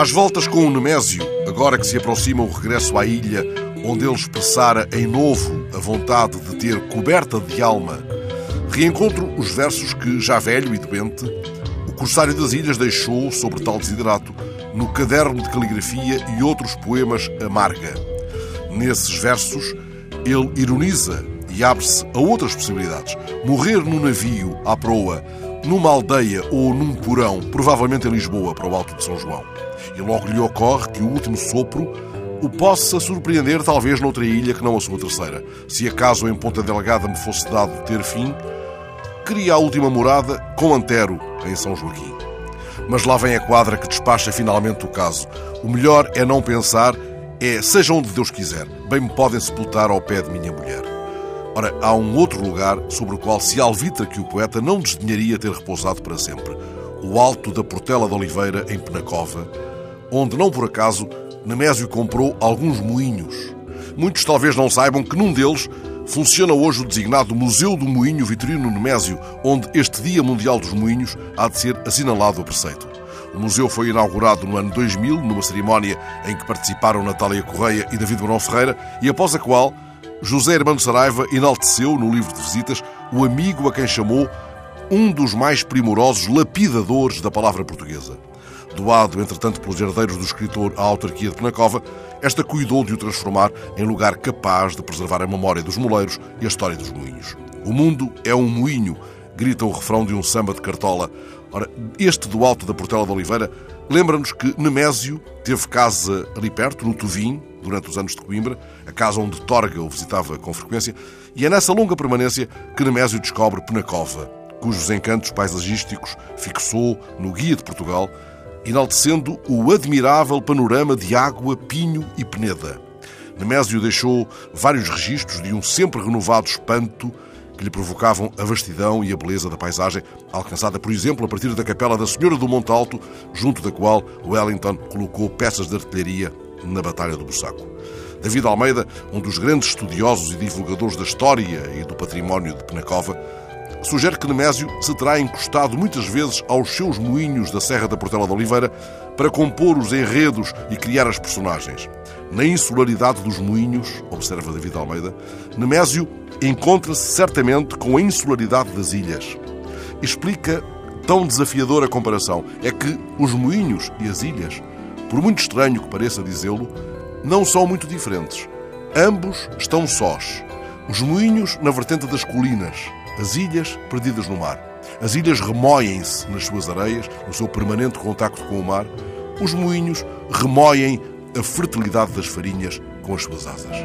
Às voltas com o Nemésio, agora que se aproxima o regresso à ilha, onde ele expressara em novo a vontade de ter coberta de alma, reencontro os versos que, já velho e doente, o Corsário das Ilhas deixou sobre tal desiderato no caderno de caligrafia e outros poemas amarga. Nesses versos, ele ironiza e abre-se a outras possibilidades. Morrer num navio à proa, numa aldeia ou num porão, provavelmente em Lisboa, para o Alto de São João. E logo lhe ocorre que o último sopro o possa surpreender talvez noutra ilha que não a sua terceira. Se acaso em Ponta Delgada me fosse dado ter fim, queria a última morada com Antero, em São Joaquim. Mas lá vem a quadra que despacha finalmente o caso. O melhor é não pensar, é seja onde Deus quiser, bem me podem sepultar ao pé de minha mulher. Ora, há um outro lugar sobre o qual se alvitra que o poeta não desdenharia ter repousado para sempre. O alto da Portela de Oliveira, em Penacova, onde, não por acaso, Nemésio comprou alguns moinhos. Muitos talvez não saibam que num deles funciona hoje o designado Museu do Moinho Vitorino Nemésio, onde este Dia Mundial dos Moinhos há de ser assinalado a preceito. O museu foi inaugurado no ano 2000, numa cerimónia em que participaram Natália Correia e David Barão Ferreira, e após a qual José Hermano Saraiva enalteceu no livro de visitas o amigo a quem chamou um dos mais primorosos lapidadores da palavra portuguesa. Doado, entretanto, pelos herdeiros do escritor à autarquia de Penacova, esta cuidou de o transformar em lugar capaz de preservar a memória dos moleiros e a história dos moinhos. O mundo é um moinho, grita o refrão de um samba de cartola. Ora, este do alto da Portela de Oliveira lembra-nos que Nemésio teve casa ali perto, no Tuvim, durante os anos de Coimbra, a casa onde Torga o visitava com frequência, e é nessa longa permanência que Nemésio descobre Penacova, cujos encantos paisagísticos fixou no Guia de Portugal enaltecendo o admirável panorama de água, pinho e peneda. Nemésio deixou vários registros de um sempre renovado espanto que lhe provocavam a vastidão e a beleza da paisagem, alcançada, por exemplo, a partir da capela da Senhora do Monte Alto, junto da qual Wellington colocou peças de artilharia na Batalha do Bussaco. David Almeida, um dos grandes estudiosos e divulgadores da história e do património de Penacova, sugere que Nemésio se terá encostado muitas vezes aos seus moinhos da Serra da Portela de Oliveira para compor os enredos e criar as personagens. Na insularidade dos moinhos, observa David Almeida, Nemésio encontra-se certamente com a insularidade das ilhas. Explica tão desafiadora a comparação é que os moinhos e as ilhas, por muito estranho que pareça dizê-lo, não são muito diferentes. Ambos estão sós. Os moinhos na vertente das colinas, as ilhas perdidas no mar. As ilhas remoem-se nas suas areias, no seu permanente contacto com o mar. Os moinhos remoem a fertilidade das farinhas com as suas asas.